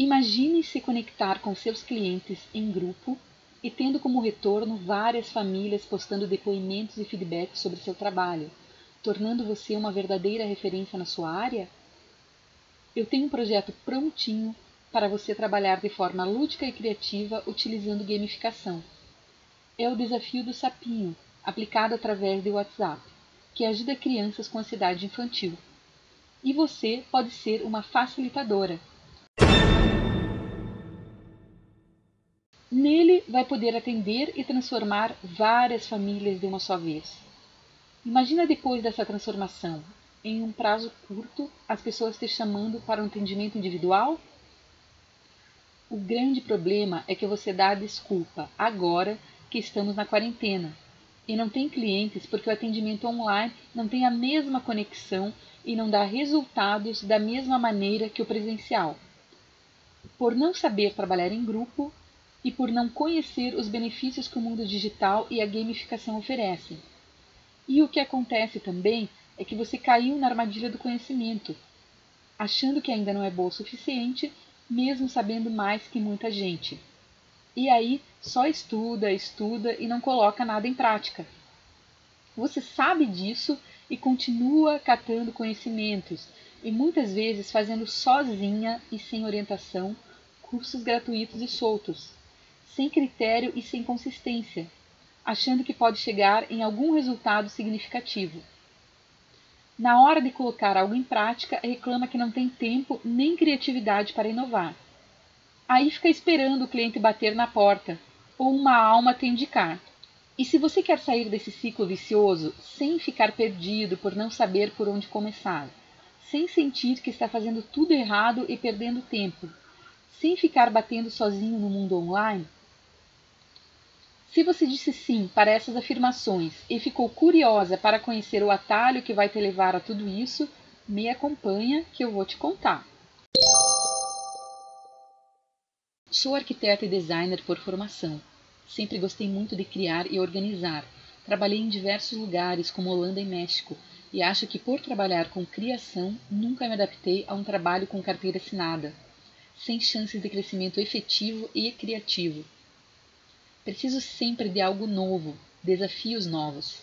Imagine se conectar com seus clientes em grupo e tendo como retorno várias famílias postando depoimentos e feedbacks sobre seu trabalho, tornando você uma verdadeira referência na sua área? Eu tenho um projeto prontinho para você trabalhar de forma lúdica e criativa utilizando gamificação. É o desafio do sapinho, aplicado através do WhatsApp, que ajuda crianças com ansiedade infantil. E você pode ser uma facilitadora Nele vai poder atender e transformar várias famílias de uma só vez. Imagina depois dessa transformação, em um prazo curto, as pessoas te chamando para um atendimento individual? O grande problema é que você dá a desculpa agora que estamos na quarentena e não tem clientes porque o atendimento online não tem a mesma conexão e não dá resultados da mesma maneira que o presencial. Por não saber trabalhar em grupo, e por não conhecer os benefícios que o mundo digital e a gamificação oferecem. E o que acontece também é que você caiu na armadilha do conhecimento, achando que ainda não é boa o suficiente, mesmo sabendo mais que muita gente. E aí só estuda, estuda e não coloca nada em prática. Você sabe disso e continua catando conhecimentos, e muitas vezes fazendo sozinha e sem orientação cursos gratuitos e soltos sem critério e sem consistência, achando que pode chegar em algum resultado significativo. Na hora de colocar algo em prática, reclama que não tem tempo nem criatividade para inovar. Aí fica esperando o cliente bater na porta ou uma alma te indicar. E se você quer sair desse ciclo vicioso sem ficar perdido por não saber por onde começar, sem sentir que está fazendo tudo errado e perdendo tempo, sem ficar batendo sozinho no mundo online, se você disse sim para essas afirmações e ficou curiosa para conhecer o atalho que vai te levar a tudo isso, me acompanha que eu vou te contar. Sou arquiteta e designer por formação. Sempre gostei muito de criar e organizar. Trabalhei em diversos lugares, como Holanda e México, e acho que por trabalhar com criação nunca me adaptei a um trabalho com carteira assinada, sem chances de crescimento efetivo e criativo. Preciso sempre de algo novo, desafios novos.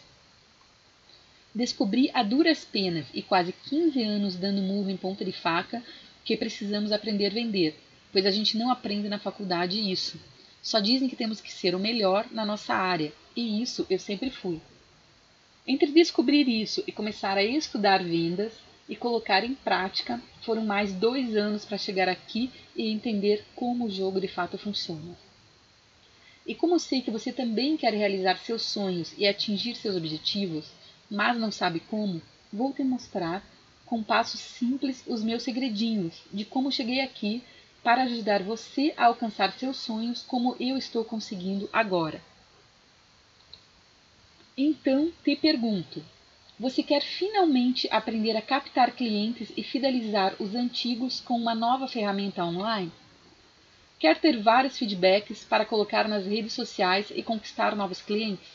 Descobri a duras penas e quase 15 anos dando murro em ponta de faca que precisamos aprender a vender, pois a gente não aprende na faculdade isso. Só dizem que temos que ser o melhor na nossa área, e isso eu sempre fui. Entre descobrir isso e começar a estudar vendas e colocar em prática, foram mais dois anos para chegar aqui e entender como o jogo de fato funciona. E como sei que você também quer realizar seus sonhos e atingir seus objetivos, mas não sabe como, vou te mostrar com passos simples os meus segredinhos de como cheguei aqui para ajudar você a alcançar seus sonhos como eu estou conseguindo agora. Então, te pergunto: você quer finalmente aprender a captar clientes e fidelizar os antigos com uma nova ferramenta online? Quer ter vários feedbacks para colocar nas redes sociais e conquistar novos clientes?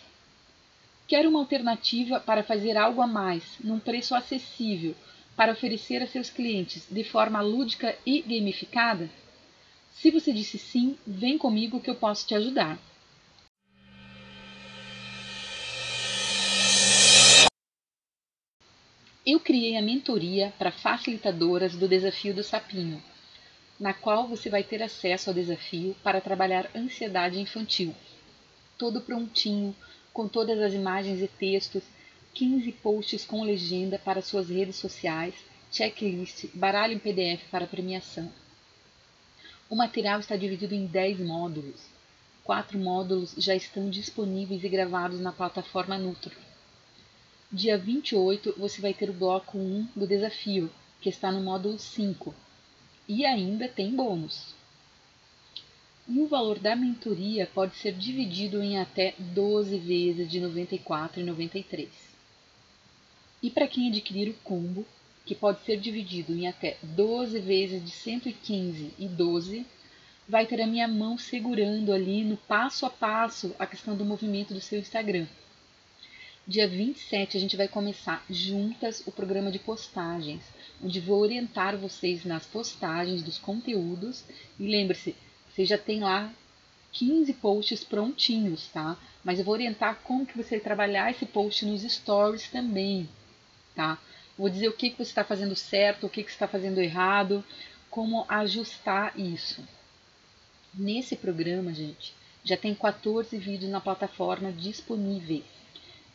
Quer uma alternativa para fazer algo a mais, num preço acessível, para oferecer a seus clientes de forma lúdica e gamificada? Se você disse sim, vem comigo que eu posso te ajudar. Eu criei a mentoria para facilitadoras do Desafio do Sapinho na qual você vai ter acesso ao desafio para trabalhar ansiedade infantil. Todo prontinho, com todas as imagens e textos, 15 posts com legenda para suas redes sociais, checklist, baralho em PDF para premiação. O material está dividido em 10 módulos. Quatro módulos já estão disponíveis e gravados na plataforma Nutro. Dia 28 você vai ter o bloco 1 do desafio, que está no módulo 5, e ainda tem bônus. E o valor da mentoria pode ser dividido em até 12 vezes de R$ 94,93. E para quem adquirir o combo, que pode ser dividido em até 12 vezes de 115 e 12, vai ter a minha mão segurando ali no passo a passo a questão do movimento do seu Instagram. Dia 27 a gente vai começar juntas o programa de postagens, onde vou orientar vocês nas postagens dos conteúdos. E lembre-se, você já tem lá 15 posts prontinhos, tá? Mas eu vou orientar como que você trabalhar esse post nos stories também, tá? Vou dizer o que, que você está fazendo certo, o que, que você está fazendo errado, como ajustar isso. Nesse programa, gente, já tem 14 vídeos na plataforma disponíveis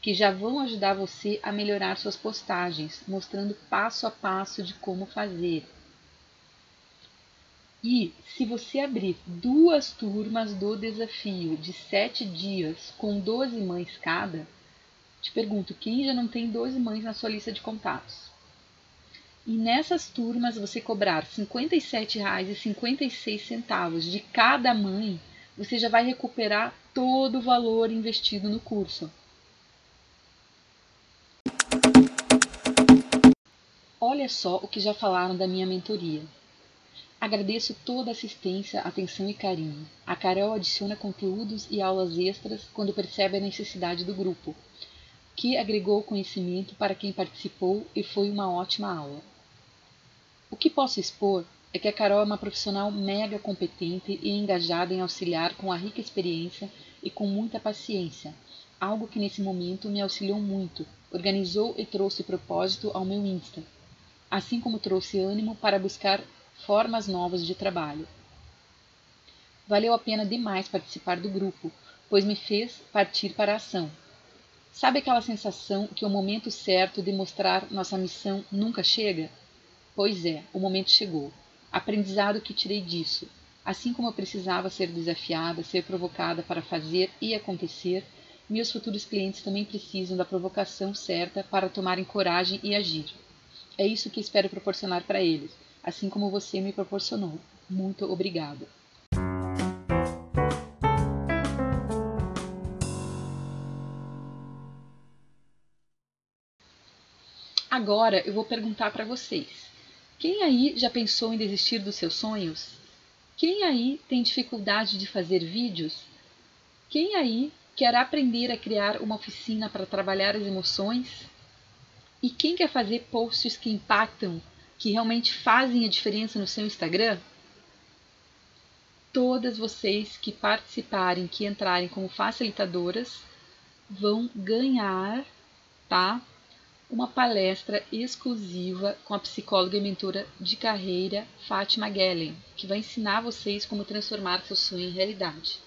que já vão ajudar você a melhorar suas postagens, mostrando passo a passo de como fazer. E se você abrir duas turmas do desafio de 7 dias com 12 mães cada, te pergunto, quem já não tem 12 mães na sua lista de contatos? E nessas turmas você cobrar R$ 57,56 de cada mãe, você já vai recuperar todo o valor investido no curso. Olha só o que já falaram da minha mentoria. Agradeço toda a assistência, atenção e carinho. A Carol adiciona conteúdos e aulas extras quando percebe a necessidade do grupo, que agregou conhecimento para quem participou e foi uma ótima aula. O que posso expor é que a Carol é uma profissional mega competente e engajada em auxiliar com a rica experiência e com muita paciência, algo que nesse momento me auxiliou muito, organizou e trouxe propósito ao meu Insta assim como trouxe ânimo para buscar formas novas de trabalho. Valeu a pena demais participar do grupo, pois me fez partir para a ação. Sabe aquela sensação que o momento certo de mostrar nossa missão nunca chega? Pois é, o momento chegou. Aprendizado que tirei disso. Assim como eu precisava ser desafiada, ser provocada para fazer e acontecer, meus futuros clientes também precisam da provocação certa para tomarem coragem e agir. É isso que espero proporcionar para eles, assim como você me proporcionou. Muito obrigada. Agora eu vou perguntar para vocês: quem aí já pensou em desistir dos seus sonhos? Quem aí tem dificuldade de fazer vídeos? Quem aí quer aprender a criar uma oficina para trabalhar as emoções? E quem quer fazer posts que impactam, que realmente fazem a diferença no seu Instagram? Todas vocês que participarem, que entrarem como facilitadoras, vão ganhar, tá? Uma palestra exclusiva com a psicóloga e mentora de carreira Fátima Gellen, que vai ensinar vocês como transformar seu sonho em realidade.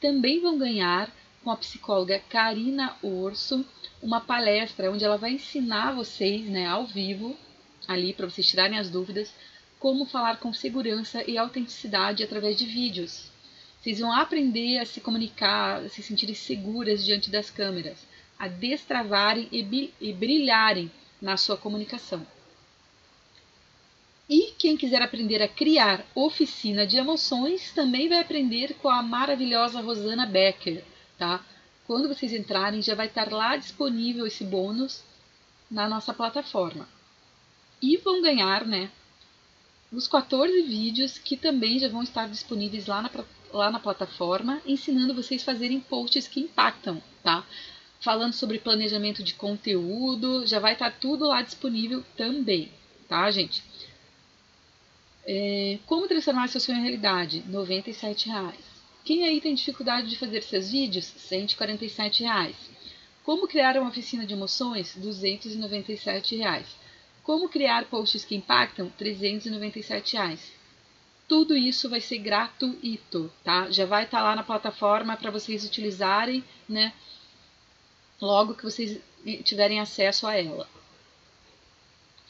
Também vão ganhar com a psicóloga Karina Orso uma palestra onde ela vai ensinar vocês, né, ao vivo, ali para vocês tirarem as dúvidas, como falar com segurança e autenticidade através de vídeos. Vocês vão aprender a se comunicar, a se sentirem seguras diante das câmeras, a destravarem e brilharem na sua comunicação. E quem quiser aprender a criar oficina de emoções também vai aprender com a maravilhosa Rosana Becker, tá? Quando vocês entrarem, já vai estar lá disponível esse bônus na nossa plataforma. E vão ganhar, né, os 14 vídeos que também já vão estar disponíveis lá na, lá na plataforma, ensinando vocês a fazerem posts que impactam, tá? Falando sobre planejamento de conteúdo, já vai estar tudo lá disponível também, tá, gente? É, como transformar seu sonho em realidade? 97 reais. Quem aí tem dificuldade de fazer seus vídeos? 147 reais. Como criar uma oficina de emoções? 297 reais. Como criar posts que impactam? 397 reais. Tudo isso vai ser gratuito, tá? Já vai estar tá lá na plataforma para vocês utilizarem, né? Logo que vocês tiverem acesso a ela.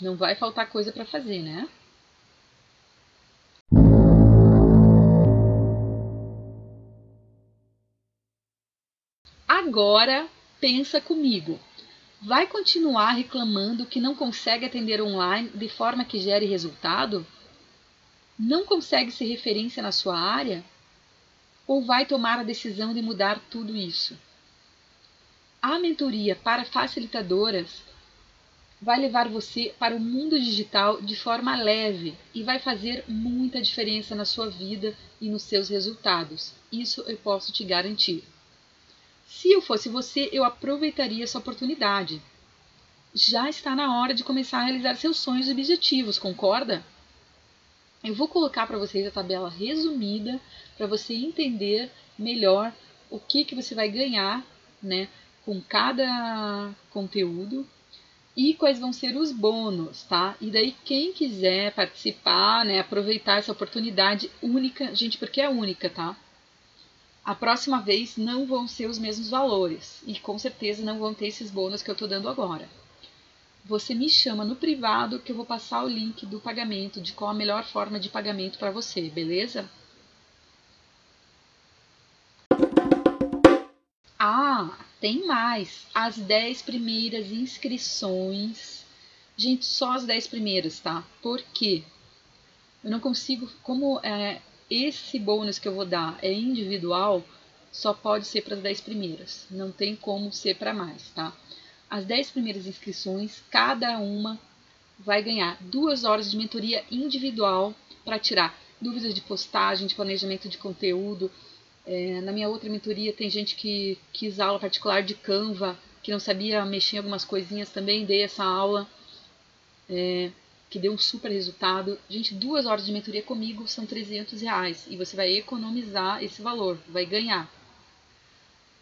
Não vai faltar coisa para fazer, né? Agora pensa comigo. Vai continuar reclamando que não consegue atender online de forma que gere resultado? Não consegue ser referência na sua área? Ou vai tomar a decisão de mudar tudo isso? A mentoria para facilitadoras vai levar você para o mundo digital de forma leve e vai fazer muita diferença na sua vida e nos seus resultados. Isso eu posso te garantir. Se eu fosse você, eu aproveitaria essa oportunidade. já está na hora de começar a realizar seus sonhos e objetivos, concorda? Eu vou colocar para vocês a tabela resumida para você entender melhor o que, que você vai ganhar né, com cada conteúdo e quais vão ser os bônus, tá? E daí quem quiser participar, né, aproveitar essa oportunidade única, gente, porque é única, tá? A próxima vez não vão ser os mesmos valores e com certeza não vão ter esses bônus que eu tô dando agora você me chama no privado que eu vou passar o link do pagamento, de qual a melhor forma de pagamento para você, beleza? Ah, tem mais. As 10 primeiras inscrições. Gente, só as 10 primeiras, tá? Por quê? Eu não consigo, como é, esse bônus que eu vou dar é individual, só pode ser para as 10 primeiras. Não tem como ser para mais, tá? As 10 primeiras inscrições, cada uma vai ganhar duas horas de mentoria individual para tirar dúvidas de postagem, de planejamento de conteúdo. É, na minha outra mentoria tem gente que quis aula particular de Canva, que não sabia mexer em algumas coisinhas, também dei essa aula, é, que deu um super resultado. Gente, duas horas de mentoria comigo são 300 reais e você vai economizar esse valor, vai ganhar.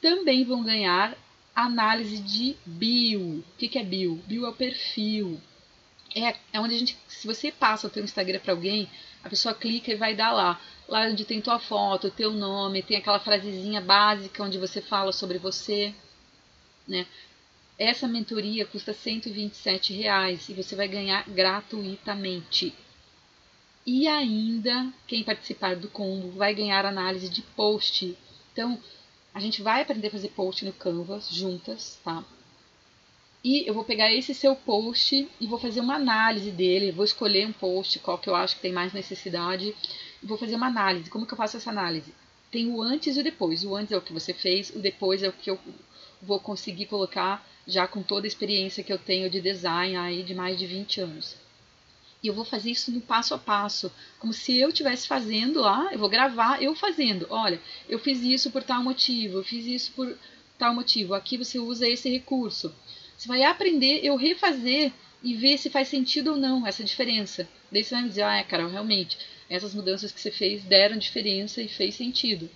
Também vão ganhar análise de bio. O que, é bio? Bio é o perfil. É, é onde a gente, se você passa o teu Instagram para alguém, a pessoa clica e vai dar lá. Lá onde tem tua foto, teu nome, tem aquela frasezinha básica onde você fala sobre você, né? Essa mentoria custa 127 reais e você vai ganhar gratuitamente. E ainda, quem participar do combo vai ganhar análise de post. Então, a gente vai aprender a fazer post no Canvas juntas, tá? E eu vou pegar esse seu post e vou fazer uma análise dele. Vou escolher um post, qual que eu acho que tem mais necessidade. Vou fazer uma análise. Como que eu faço essa análise? Tem o antes e o depois. O antes é o que você fez, o depois é o que eu vou conseguir colocar já com toda a experiência que eu tenho de design aí de mais de 20 anos. E eu vou fazer isso no passo a passo, como se eu estivesse fazendo lá, eu vou gravar eu fazendo. Olha, eu fiz isso por tal motivo, eu fiz isso por tal motivo. Aqui você usa esse recurso. Você vai aprender eu refazer e ver se faz sentido ou não essa diferença. Daí você vai me dizer, ah, é, Carol, realmente, essas mudanças que você fez deram diferença e fez sentido.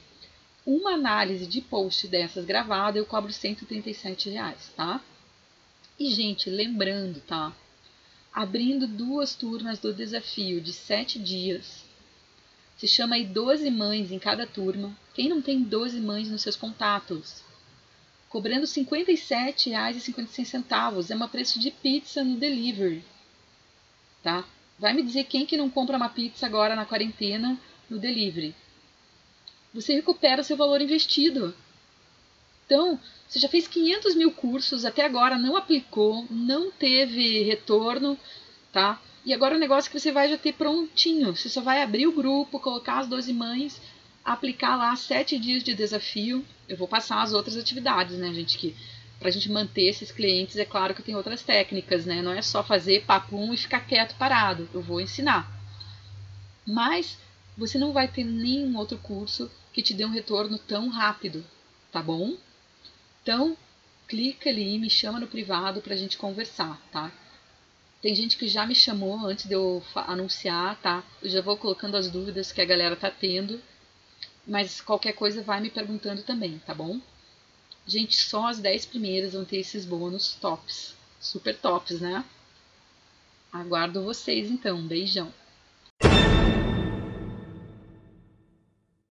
Uma análise de post dessas gravada eu cobro 137 reais, tá? E, gente, lembrando, tá? abrindo duas turmas do desafio de sete dias. Se chama aí 12 mães em cada turma. Quem não tem 12 mães nos seus contatos? Cobrando R$ 57,56. É um preço de pizza no delivery. Tá? Vai me dizer quem que não compra uma pizza agora na quarentena no delivery. Você recupera seu valor investido. Então, você já fez 500 mil cursos, até agora não aplicou, não teve retorno, tá? E agora o negócio que você vai já ter prontinho. Você só vai abrir o grupo, colocar as 12 mães, aplicar lá 7 dias de desafio. Eu vou passar as outras atividades, né, gente? Que pra gente manter esses clientes, é claro que tem outras técnicas, né? Não é só fazer papum e ficar quieto parado. Eu vou ensinar. Mas você não vai ter nenhum outro curso que te dê um retorno tão rápido, tá bom? Então, clica ali, me chama no privado para a gente conversar, tá? Tem gente que já me chamou antes de eu anunciar, tá? Eu já vou colocando as dúvidas que a galera tá tendo, mas qualquer coisa vai me perguntando também, tá bom? Gente, só as 10 primeiras vão ter esses bônus tops, super tops, né? Aguardo vocês então, beijão.